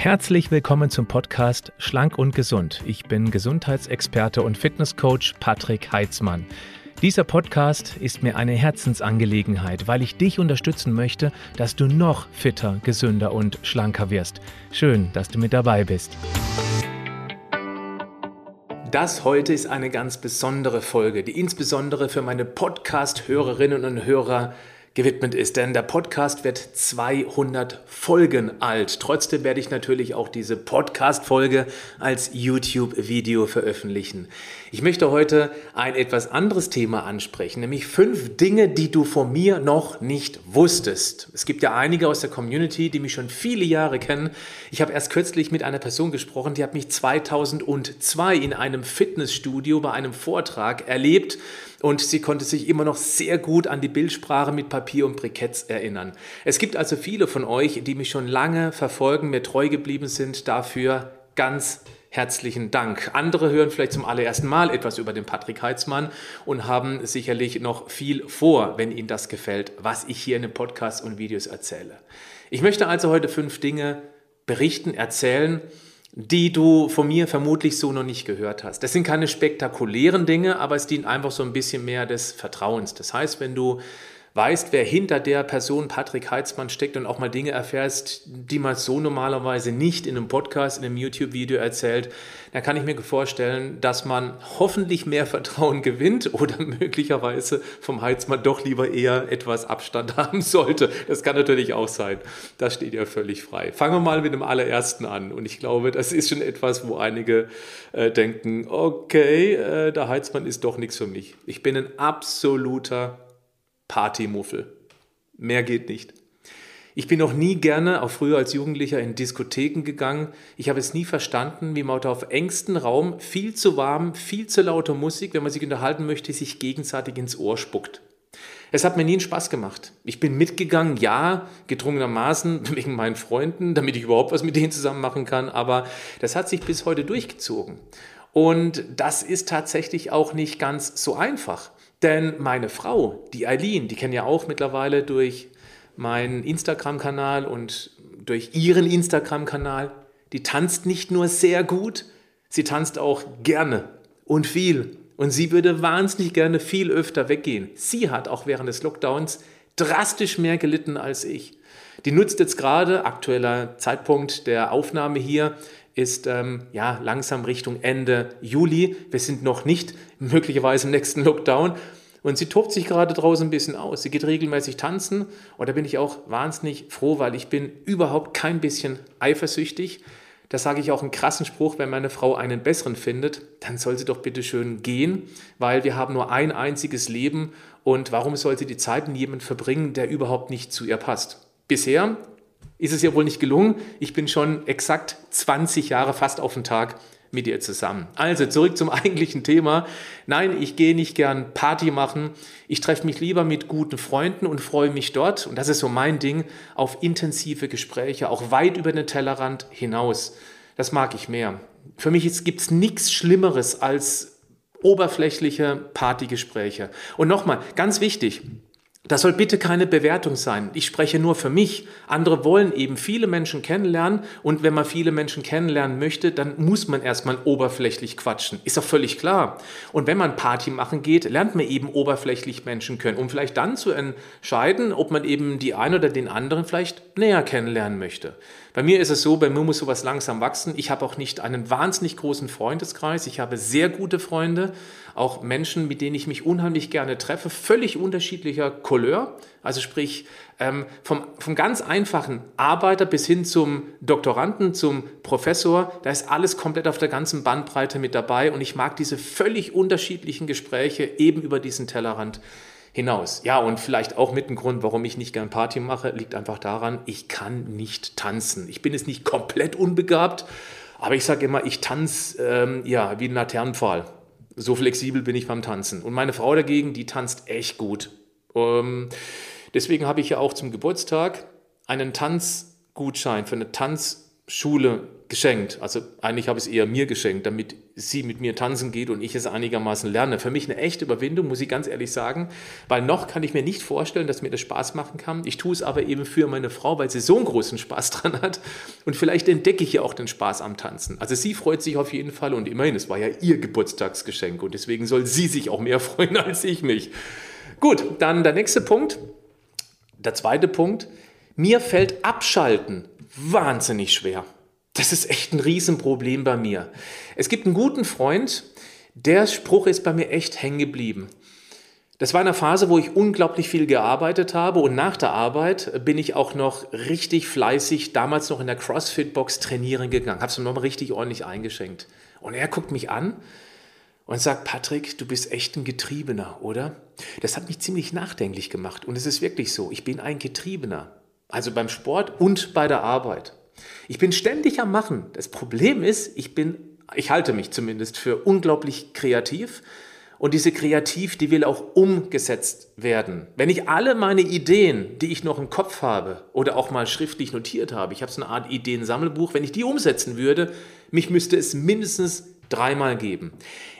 Herzlich willkommen zum Podcast Schlank und Gesund. Ich bin Gesundheitsexperte und Fitnesscoach Patrick Heitzmann. Dieser Podcast ist mir eine Herzensangelegenheit, weil ich dich unterstützen möchte, dass du noch fitter, gesünder und schlanker wirst. Schön, dass du mit dabei bist. Das heute ist eine ganz besondere Folge, die insbesondere für meine Podcast-Hörerinnen und Hörer gewidmet ist, denn der Podcast wird 200 Folgen alt. Trotzdem werde ich natürlich auch diese Podcast-Folge als YouTube-Video veröffentlichen. Ich möchte heute ein etwas anderes Thema ansprechen, nämlich fünf Dinge, die du von mir noch nicht wusstest. Es gibt ja einige aus der Community, die mich schon viele Jahre kennen. Ich habe erst kürzlich mit einer Person gesprochen, die hat mich 2002 in einem Fitnessstudio bei einem Vortrag erlebt und sie konnte sich immer noch sehr gut an die Bildsprache mit Papier und Briketts erinnern. Es gibt also viele von euch, die mich schon lange verfolgen, mir treu geblieben sind. Dafür ganz herzlichen Dank. Andere hören vielleicht zum allerersten Mal etwas über den Patrick Heitzmann und haben sicherlich noch viel vor, wenn ihnen das gefällt, was ich hier in den Podcasts und Videos erzähle. Ich möchte also heute fünf Dinge berichten, erzählen, die du von mir vermutlich so noch nicht gehört hast. Das sind keine spektakulären Dinge, aber es dient einfach so ein bisschen mehr des Vertrauens. Das heißt, wenn du weißt, wer hinter der Person Patrick Heitzmann steckt und auch mal Dinge erfährst, die man so normalerweise nicht in einem Podcast, in einem YouTube-Video erzählt, dann kann ich mir vorstellen, dass man hoffentlich mehr Vertrauen gewinnt oder möglicherweise vom Heitzmann doch lieber eher etwas Abstand haben sollte. Das kann natürlich auch sein. Das steht ja völlig frei. Fangen wir mal mit dem allerersten an. Und ich glaube, das ist schon etwas, wo einige äh, denken, okay, äh, der Heitzmann ist doch nichts für mich. Ich bin ein absoluter Partymuffel. Mehr geht nicht. Ich bin noch nie gerne, auch früher als Jugendlicher, in Diskotheken gegangen. Ich habe es nie verstanden, wie man auf engstem Raum viel zu warm, viel zu laute Musik, wenn man sich unterhalten möchte, sich gegenseitig ins Ohr spuckt. Es hat mir nie einen Spaß gemacht. Ich bin mitgegangen, ja, gedrungenermaßen wegen meinen Freunden, damit ich überhaupt was mit denen zusammen machen kann, aber das hat sich bis heute durchgezogen. Und das ist tatsächlich auch nicht ganz so einfach. Denn meine Frau, die Eileen, die kennen ja auch mittlerweile durch meinen Instagram-Kanal und durch ihren Instagram-Kanal, die tanzt nicht nur sehr gut, sie tanzt auch gerne und viel. Und sie würde wahnsinnig gerne viel öfter weggehen. Sie hat auch während des Lockdowns drastisch mehr gelitten als ich. Die nutzt jetzt gerade, aktueller Zeitpunkt der Aufnahme hier, ist ähm, ja langsam Richtung Ende Juli. Wir sind noch nicht möglicherweise im nächsten Lockdown. Und sie tobt sich gerade draußen ein bisschen aus. Sie geht regelmäßig tanzen. Und da bin ich auch wahnsinnig froh, weil ich bin überhaupt kein bisschen eifersüchtig. Da sage ich auch einen krassen Spruch, wenn meine Frau einen besseren findet, dann soll sie doch bitte schön gehen, weil wir haben nur ein einziges Leben und warum soll sie die Zeit mit jemandem verbringen, der überhaupt nicht zu ihr passt? Bisher ist es ja wohl nicht gelungen. Ich bin schon exakt 20 Jahre fast auf den Tag mit ihr zusammen. Also zurück zum eigentlichen Thema. Nein, ich gehe nicht gern Party machen. Ich treffe mich lieber mit guten Freunden und freue mich dort, und das ist so mein Ding, auf intensive Gespräche, auch weit über den Tellerrand hinaus. Das mag ich mehr. Für mich gibt es nichts Schlimmeres als oberflächliche Partygespräche. Und nochmal, ganz wichtig, das soll bitte keine Bewertung sein. Ich spreche nur für mich. Andere wollen eben viele Menschen kennenlernen und wenn man viele Menschen kennenlernen möchte, dann muss man erstmal oberflächlich quatschen. Ist doch völlig klar. Und wenn man Party machen geht, lernt man eben oberflächlich Menschen kennen, um vielleicht dann zu entscheiden, ob man eben die einen oder den anderen vielleicht näher kennenlernen möchte. Bei mir ist es so, bei mir muss sowas langsam wachsen. Ich habe auch nicht einen wahnsinnig großen Freundeskreis. Ich habe sehr gute Freunde, auch Menschen, mit denen ich mich unheimlich gerne treffe, völlig unterschiedlicher Couleur. Also sprich, ähm, vom, vom ganz einfachen Arbeiter bis hin zum Doktoranden, zum Professor, da ist alles komplett auf der ganzen Bandbreite mit dabei und ich mag diese völlig unterschiedlichen Gespräche eben über diesen Tellerrand hinaus. Ja, und vielleicht auch mit dem Grund, warum ich nicht gern Party mache, liegt einfach daran, ich kann nicht tanzen. Ich bin jetzt nicht komplett unbegabt, aber ich sage immer, ich tanze ähm, ja, wie ein Laternenpfahl. So flexibel bin ich beim Tanzen. Und meine Frau dagegen, die tanzt echt gut. Ähm, deswegen habe ich ja auch zum Geburtstag einen Tanzgutschein für eine Tanz Schule geschenkt. Also eigentlich habe ich es eher mir geschenkt, damit sie mit mir tanzen geht und ich es einigermaßen lerne. Für mich eine echte Überwindung, muss ich ganz ehrlich sagen, weil noch kann ich mir nicht vorstellen, dass mir das Spaß machen kann. Ich tue es aber eben für meine Frau, weil sie so einen großen Spaß dran hat und vielleicht entdecke ich ja auch den Spaß am Tanzen. Also sie freut sich auf jeden Fall und immerhin, es war ja ihr Geburtstagsgeschenk und deswegen soll sie sich auch mehr freuen als ich mich. Gut, dann der nächste Punkt. Der zweite Punkt. Mir fällt Abschalten wahnsinnig schwer. Das ist echt ein Riesenproblem bei mir. Es gibt einen guten Freund, der Spruch ist bei mir echt hängen geblieben. Das war eine Phase, wo ich unglaublich viel gearbeitet habe und nach der Arbeit bin ich auch noch richtig fleißig, damals noch in der CrossFit-Box trainieren gegangen, habe es nochmal richtig ordentlich eingeschenkt. Und er guckt mich an und sagt, Patrick, du bist echt ein Getriebener, oder? Das hat mich ziemlich nachdenklich gemacht und es ist wirklich so, ich bin ein Getriebener. Also beim Sport und bei der Arbeit. Ich bin ständig am Machen. Das Problem ist, ich bin, ich halte mich zumindest für unglaublich kreativ. Und diese Kreativ, die will auch umgesetzt werden. Wenn ich alle meine Ideen, die ich noch im Kopf habe oder auch mal schriftlich notiert habe, ich habe so eine Art Ideensammelbuch, wenn ich die umsetzen würde, mich müsste es mindestens dreimal geben.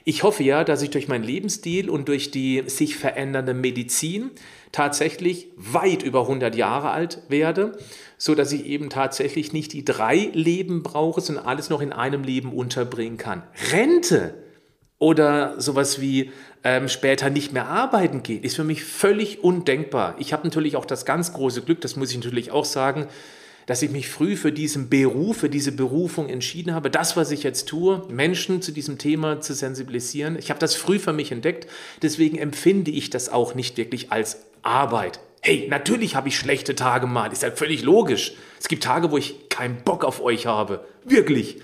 Ich hoffe ja, dass ich durch meinen Lebensstil und durch die sich verändernde Medizin tatsächlich weit über 100 Jahre alt werde, so dass ich eben tatsächlich nicht die drei Leben brauche, sondern alles noch in einem Leben unterbringen kann. Rente oder sowas wie ähm, später nicht mehr arbeiten gehen, ist für mich völlig undenkbar. Ich habe natürlich auch das ganz große Glück, das muss ich natürlich auch sagen, dass ich mich früh für diesen Beruf, für diese Berufung entschieden habe, das, was ich jetzt tue, Menschen zu diesem Thema zu sensibilisieren. Ich habe das früh für mich entdeckt, deswegen empfinde ich das auch nicht wirklich als Arbeit. Hey, natürlich habe ich schlechte Tage mal, ist ja völlig logisch. Es gibt Tage, wo ich keinen Bock auf euch habe, wirklich.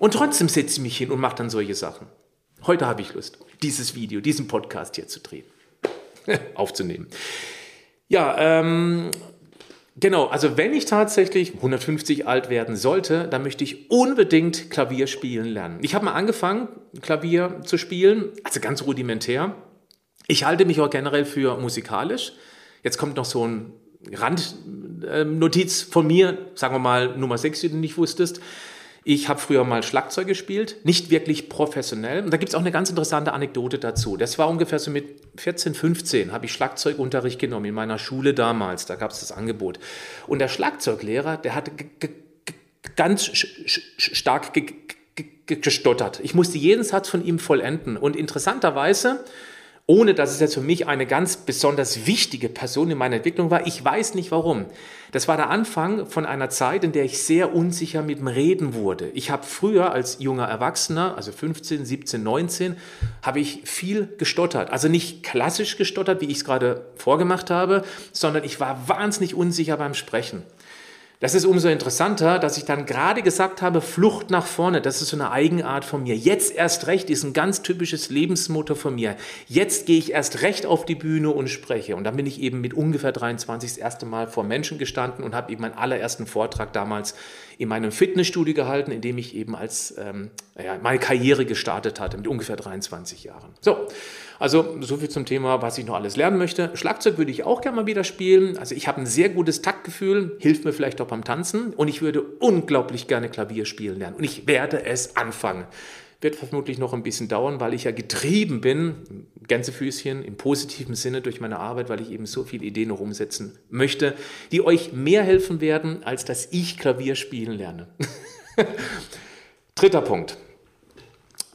Und trotzdem setze ich mich hin und mache dann solche Sachen. Heute habe ich Lust, dieses Video, diesen Podcast hier zu drehen, aufzunehmen. Ja, ähm, Genau, also wenn ich tatsächlich 150 alt werden sollte, dann möchte ich unbedingt Klavier spielen lernen. Ich habe mal angefangen, Klavier zu spielen, also ganz rudimentär. Ich halte mich auch generell für musikalisch. Jetzt kommt noch so ein Randnotiz von mir, sagen wir mal Nummer 6, die du nicht wusstest. Ich habe früher mal Schlagzeug gespielt, nicht wirklich professionell. Und da gibt es auch eine ganz interessante Anekdote dazu. Das war ungefähr so mit 14, 15, habe ich Schlagzeugunterricht genommen in meiner Schule damals. Da gab es das Angebot. Und der Schlagzeuglehrer, der hatte ganz stark gestottert. Ich musste jeden Satz von ihm vollenden. Und interessanterweise ohne dass es jetzt für mich eine ganz besonders wichtige Person in meiner Entwicklung war. Ich weiß nicht warum. Das war der Anfang von einer Zeit, in der ich sehr unsicher mit dem Reden wurde. Ich habe früher als junger Erwachsener, also 15, 17, 19, habe ich viel gestottert. Also nicht klassisch gestottert, wie ich es gerade vorgemacht habe, sondern ich war wahnsinnig unsicher beim Sprechen. Das ist umso interessanter, dass ich dann gerade gesagt habe, Flucht nach vorne, das ist so eine Eigenart von mir. Jetzt erst recht ist ein ganz typisches Lebensmotto von mir. Jetzt gehe ich erst recht auf die Bühne und spreche. Und dann bin ich eben mit ungefähr 23 das erste Mal vor Menschen gestanden und habe eben meinen allerersten Vortrag damals in meinem Fitnessstudio gehalten, in dem ich eben als ähm, ja, meine Karriere gestartet hatte mit ungefähr 23 Jahren. So, also so viel zum Thema, was ich noch alles lernen möchte. Schlagzeug würde ich auch gerne mal wieder spielen. Also ich habe ein sehr gutes Taktgefühl, hilft mir vielleicht auch beim Tanzen und ich würde unglaublich gerne Klavier spielen lernen und ich werde es anfangen. Wird vermutlich noch ein bisschen dauern, weil ich ja getrieben bin, Gänsefüßchen im positiven Sinne durch meine Arbeit, weil ich eben so viele Ideen noch umsetzen möchte, die euch mehr helfen werden, als dass ich Klavier spielen lerne. Dritter Punkt.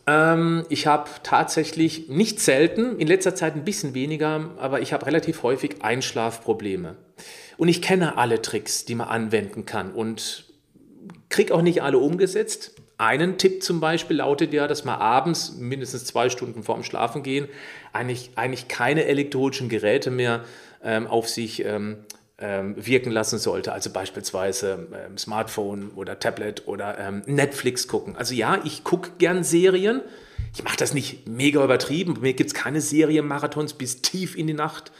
Ähm, ich habe tatsächlich nicht selten, in letzter Zeit ein bisschen weniger, aber ich habe relativ häufig Einschlafprobleme. Und ich kenne alle Tricks, die man anwenden kann und kriege auch nicht alle umgesetzt. Einen Tipp zum Beispiel lautet ja, dass man abends, mindestens zwei Stunden vorm Schlafengehen, eigentlich, eigentlich keine elektronischen Geräte mehr ähm, auf sich ähm, wirken lassen sollte. Also beispielsweise ähm, Smartphone oder Tablet oder ähm, Netflix gucken. Also ja, ich gucke gern Serien. Ich mache das nicht mega übertrieben. Bei mir gibt es keine Serienmarathons bis tief in die Nacht.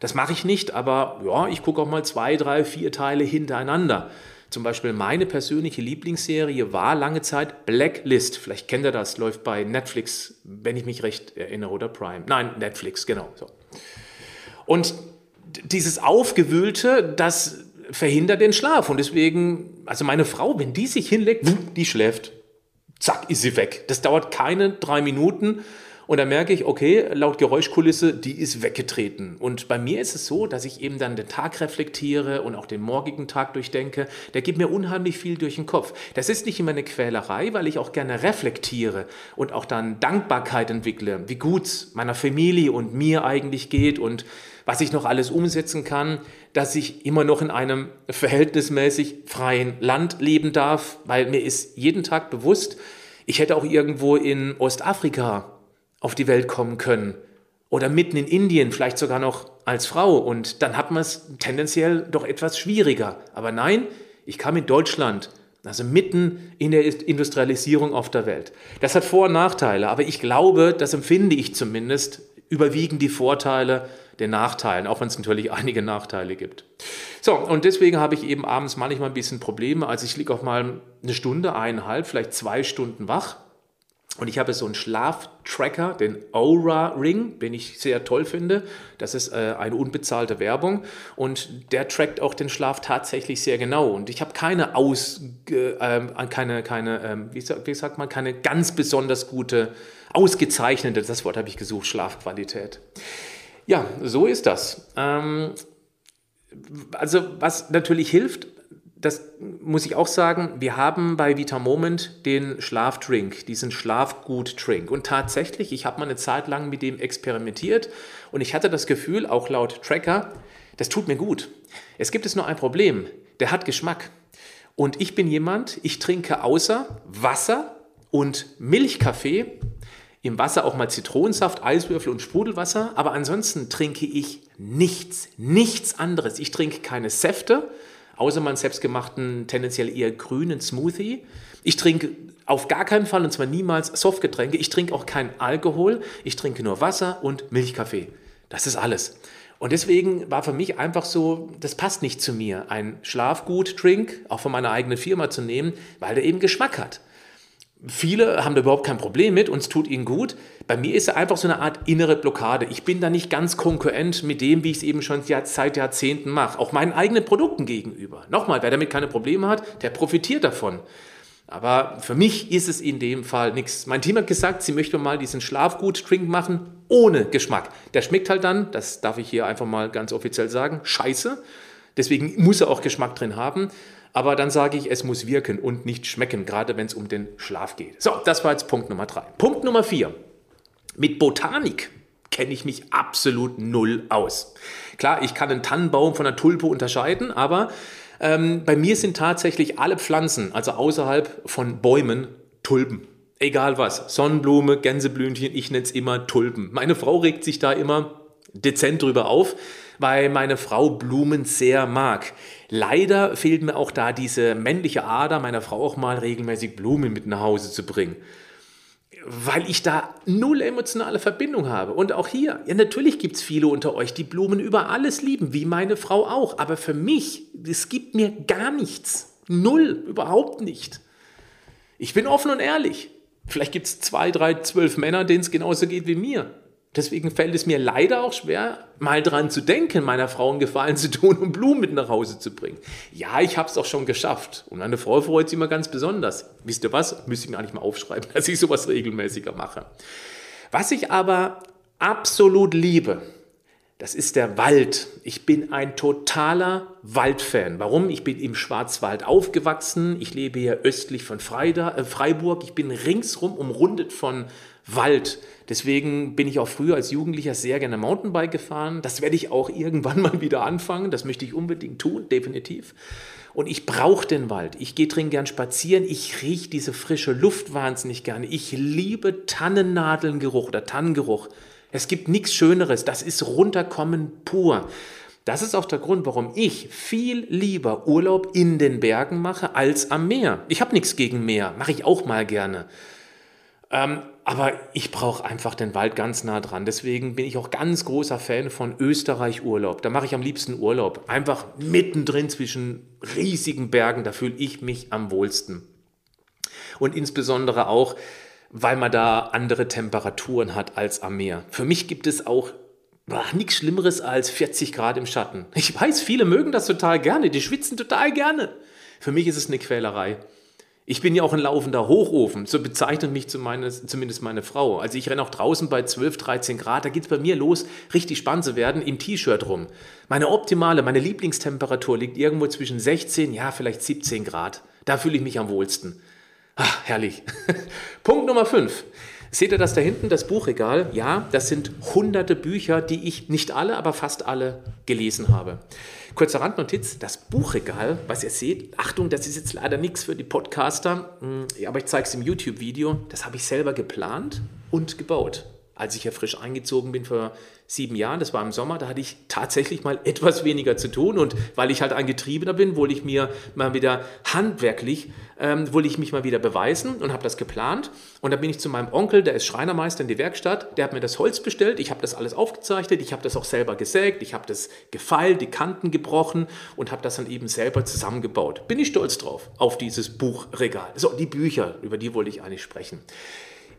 Das mache ich nicht, aber ja, ich gucke auch mal zwei, drei, vier Teile hintereinander. Zum Beispiel meine persönliche Lieblingsserie war lange Zeit Blacklist. Vielleicht kennt ihr das, läuft bei Netflix, wenn ich mich recht erinnere, oder Prime. Nein, Netflix, genau. So. Und dieses Aufgewühlte, das verhindert den Schlaf. Und deswegen, also meine Frau, wenn die sich hinlegt, die schläft. Zack, ist sie weg. Das dauert keine drei Minuten. Und dann merke ich, okay, laut Geräuschkulisse, die ist weggetreten. Und bei mir ist es so, dass ich eben dann den Tag reflektiere und auch den morgigen Tag durchdenke. Der gibt mir unheimlich viel durch den Kopf. Das ist nicht immer eine Quälerei, weil ich auch gerne reflektiere und auch dann Dankbarkeit entwickle, wie gut es meiner Familie und mir eigentlich geht und was ich noch alles umsetzen kann, dass ich immer noch in einem verhältnismäßig freien Land leben darf, weil mir ist jeden Tag bewusst, ich hätte auch irgendwo in Ostafrika auf die Welt kommen können oder mitten in Indien, vielleicht sogar noch als Frau und dann hat man es tendenziell doch etwas schwieriger. Aber nein, ich kam in Deutschland, also mitten in der Industrialisierung auf der Welt. Das hat Vor- und Nachteile, aber ich glaube, das empfinde ich zumindest, überwiegen die Vorteile den Nachteilen, auch wenn es natürlich einige Nachteile gibt. So, und deswegen habe ich eben abends manchmal ein bisschen Probleme. Also ich liege auch mal eine Stunde, eineinhalb, vielleicht zwei Stunden wach und ich habe so einen Schlaftracker, den Aura Ring, den ich sehr toll finde. Das ist äh, eine unbezahlte Werbung und der trackt auch den Schlaf tatsächlich sehr genau. Und ich habe keine aus, äh, keine, keine, äh, wie, wie, sagt man, keine ganz besonders gute, ausgezeichnete, das Wort habe ich gesucht, Schlafqualität. Ja, so ist das. Ähm, also was natürlich hilft, das muss ich auch sagen, wir haben bei Vita Moment den Schlafdrink, diesen Schlafgut-Drink. Und tatsächlich, ich habe mal eine Zeit lang mit dem experimentiert und ich hatte das Gefühl, auch laut Tracker, das tut mir gut. Es gibt es nur ein Problem, der hat Geschmack. Und ich bin jemand, ich trinke außer Wasser und Milchkaffee, im Wasser auch mal Zitronensaft, Eiswürfel und Sprudelwasser, aber ansonsten trinke ich nichts, nichts anderes. Ich trinke keine Säfte, außer meinen selbstgemachten, tendenziell eher grünen Smoothie. Ich trinke auf gar keinen Fall, und zwar niemals Softgetränke. Ich trinke auch keinen Alkohol. Ich trinke nur Wasser und Milchkaffee. Das ist alles. Und deswegen war für mich einfach so, das passt nicht zu mir, ein Schlafgut-Drink auch von meiner eigenen Firma zu nehmen, weil der eben Geschmack hat. Viele haben da überhaupt kein Problem mit und es tut ihnen gut. Bei mir ist er einfach so eine Art innere Blockade. Ich bin da nicht ganz konkurrent mit dem, wie ich es eben schon seit Jahrzehnten mache. Auch meinen eigenen Produkten gegenüber. Nochmal, wer damit keine Probleme hat, der profitiert davon. Aber für mich ist es in dem Fall nichts. Mein Team hat gesagt, sie möchte mal diesen Schlafgut-Drink machen ohne Geschmack. Der schmeckt halt dann, das darf ich hier einfach mal ganz offiziell sagen, scheiße. Deswegen muss er auch Geschmack drin haben. Aber dann sage ich, es muss wirken und nicht schmecken, gerade wenn es um den Schlaf geht. So, das war jetzt Punkt Nummer drei. Punkt Nummer vier. Mit Botanik kenne ich mich absolut null aus. Klar, ich kann einen Tannenbaum von einer Tulpe unterscheiden, aber ähm, bei mir sind tatsächlich alle Pflanzen, also außerhalb von Bäumen, Tulpen. Egal was. Sonnenblume, Gänseblümchen, ich nenne es immer Tulpen. Meine Frau regt sich da immer dezent drüber auf, weil meine Frau Blumen sehr mag. Leider fehlt mir auch da diese männliche Ader, meiner Frau auch mal regelmäßig Blumen mit nach Hause zu bringen. Weil ich da null emotionale Verbindung habe. Und auch hier, ja, natürlich gibt es viele unter euch, die Blumen über alles lieben, wie meine Frau auch. Aber für mich, es gibt mir gar nichts. Null, überhaupt nicht. Ich bin offen und ehrlich. Vielleicht gibt es zwei, drei, zwölf Männer, denen es genauso geht wie mir. Deswegen fällt es mir leider auch schwer, mal dran zu denken, meiner Frau einen Gefallen zu tun und Blumen mit nach Hause zu bringen. Ja, ich habe es auch schon geschafft. Und meine Frau freut sich immer ganz besonders. Wisst ihr was? Müsste ich mir eigentlich mal aufschreiben, dass ich sowas regelmäßiger mache. Was ich aber absolut liebe, das ist der Wald. Ich bin ein totaler Waldfan. Warum? Ich bin im Schwarzwald aufgewachsen. Ich lebe hier östlich von äh, Freiburg. Ich bin ringsrum umrundet von Wald. Deswegen bin ich auch früher als Jugendlicher sehr gerne Mountainbike gefahren. Das werde ich auch irgendwann mal wieder anfangen. Das möchte ich unbedingt tun, definitiv. Und ich brauche den Wald. Ich gehe drin gern spazieren. Ich rieche diese frische Luft wahnsinnig gerne. Ich liebe Tannennadelngeruch oder Tannengeruch. Es gibt nichts Schöneres. Das ist runterkommen pur. Das ist auch der Grund, warum ich viel lieber Urlaub in den Bergen mache als am Meer. Ich habe nichts gegen Meer, mache ich auch mal gerne. Ähm, aber ich brauche einfach den Wald ganz nah dran. Deswegen bin ich auch ganz großer Fan von Österreich-Urlaub. Da mache ich am liebsten Urlaub. Einfach mittendrin zwischen riesigen Bergen. Da fühle ich mich am wohlsten. Und insbesondere auch, weil man da andere Temperaturen hat als am Meer. Für mich gibt es auch nichts Schlimmeres als 40 Grad im Schatten. Ich weiß, viele mögen das total gerne, die schwitzen total gerne. Für mich ist es eine Quälerei. Ich bin ja auch ein laufender Hochofen, so bezeichnet mich zumindest meine Frau. Also ich renne auch draußen bei 12, 13 Grad, da geht es bei mir los, richtig spannend zu werden, im T-Shirt rum. Meine optimale, meine Lieblingstemperatur liegt irgendwo zwischen 16, ja vielleicht 17 Grad. Da fühle ich mich am wohlsten. Ach, herrlich. Punkt Nummer 5. Seht ihr das da hinten, das Buchregal? Ja, das sind hunderte Bücher, die ich nicht alle, aber fast alle gelesen habe. Kurze Randnotiz, das Buchregal, was ihr seht, Achtung, das ist jetzt leider nichts für die Podcaster, hm, aber ich zeige es im YouTube-Video, das habe ich selber geplant und gebaut als ich ja frisch eingezogen bin vor sieben Jahren, das war im Sommer, da hatte ich tatsächlich mal etwas weniger zu tun und weil ich halt ein Getriebener bin, wollte ich mir mal wieder handwerklich, ähm, wollte ich mich mal wieder beweisen und habe das geplant und da bin ich zu meinem Onkel, der ist Schreinermeister in die Werkstatt, der hat mir das Holz bestellt, ich habe das alles aufgezeichnet, ich habe das auch selber gesägt, ich habe das gefeilt, die Kanten gebrochen und habe das dann eben selber zusammengebaut. Bin ich stolz drauf, auf dieses Buchregal. So, die Bücher, über die wollte ich eigentlich sprechen.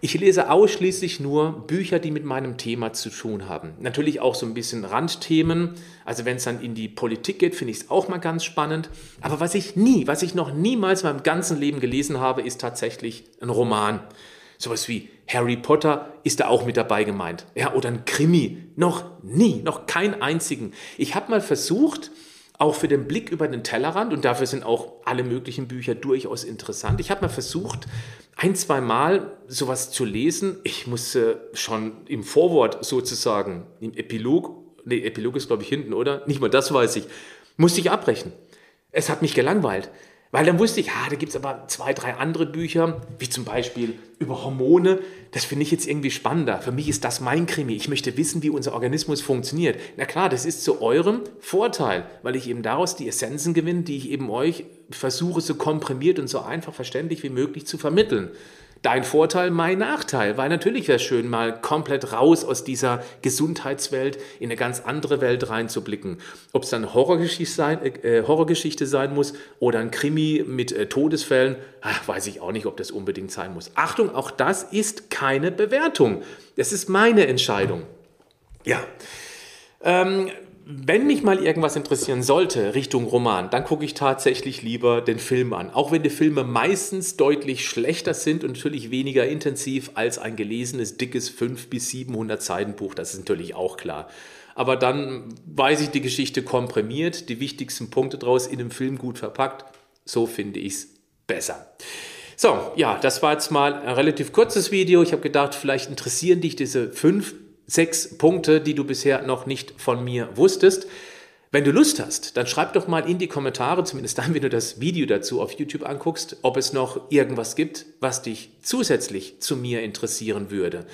Ich lese ausschließlich nur Bücher, die mit meinem Thema zu tun haben. Natürlich auch so ein bisschen Randthemen. Also wenn es dann in die Politik geht, finde ich es auch mal ganz spannend. Aber was ich nie, was ich noch niemals in meinem ganzen Leben gelesen habe, ist tatsächlich ein Roman. Sowas wie Harry Potter ist da auch mit dabei gemeint. Ja, oder ein Krimi. Noch nie, noch keinen einzigen. Ich habe mal versucht, auch für den Blick über den Tellerrand, und dafür sind auch alle möglichen Bücher durchaus interessant. Ich habe mal versucht, ein, zwei Mal sowas zu lesen. Ich musste schon im Vorwort sozusagen, im Epilog, nee, Epilog ist glaube ich hinten, oder? Nicht mal das weiß ich, musste ich abbrechen. Es hat mich gelangweilt. Weil dann wusste ich, ah, da gibt es aber zwei, drei andere Bücher, wie zum Beispiel über Hormone. Das finde ich jetzt irgendwie spannender. Für mich ist das mein Krimi. Ich möchte wissen, wie unser Organismus funktioniert. Na klar, das ist zu eurem Vorteil, weil ich eben daraus die Essenzen gewinne, die ich eben euch versuche, so komprimiert und so einfach verständlich wie möglich zu vermitteln dein Vorteil, mein Nachteil. Weil natürlich wäre es schön, mal komplett raus aus dieser Gesundheitswelt in eine ganz andere Welt reinzublicken. Ob es dann Horrorgeschichte sein, äh, Horrorgeschichte sein muss oder ein Krimi mit äh, Todesfällen, ach, weiß ich auch nicht, ob das unbedingt sein muss. Achtung, auch das ist keine Bewertung. Das ist meine Entscheidung. Ja. Ähm, wenn mich mal irgendwas interessieren sollte Richtung Roman, dann gucke ich tatsächlich lieber den Film an. Auch wenn die Filme meistens deutlich schlechter sind und natürlich weniger intensiv als ein gelesenes, dickes 500 bis 700 Seiten Buch. Das ist natürlich auch klar. Aber dann weiß ich die Geschichte komprimiert, die wichtigsten Punkte daraus in dem Film gut verpackt. So finde ich es besser. So, ja, das war jetzt mal ein relativ kurzes Video. Ich habe gedacht, vielleicht interessieren dich diese fünf sechs Punkte, die du bisher noch nicht von mir wusstest. Wenn du Lust hast, dann schreib doch mal in die Kommentare, zumindest dann, wenn du das Video dazu auf YouTube anguckst, ob es noch irgendwas gibt, was dich zusätzlich zu mir interessieren würde.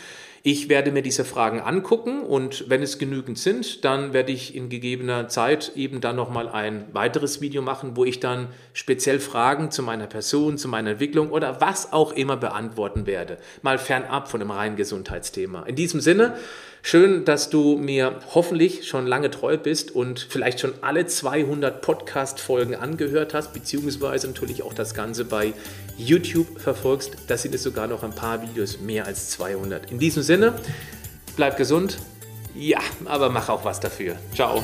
Ich werde mir diese Fragen angucken und wenn es genügend sind, dann werde ich in gegebener Zeit eben dann nochmal ein weiteres Video machen, wo ich dann speziell Fragen zu meiner Person, zu meiner Entwicklung oder was auch immer beantworten werde. Mal fernab von dem reinen Gesundheitsthema. In diesem Sinne, Schön, dass du mir hoffentlich schon lange treu bist und vielleicht schon alle 200 Podcast-Folgen angehört hast, beziehungsweise natürlich auch das Ganze bei YouTube verfolgst. Da sind es sogar noch ein paar Videos mehr als 200. In diesem Sinne, bleib gesund. Ja, aber mach auch was dafür. Ciao.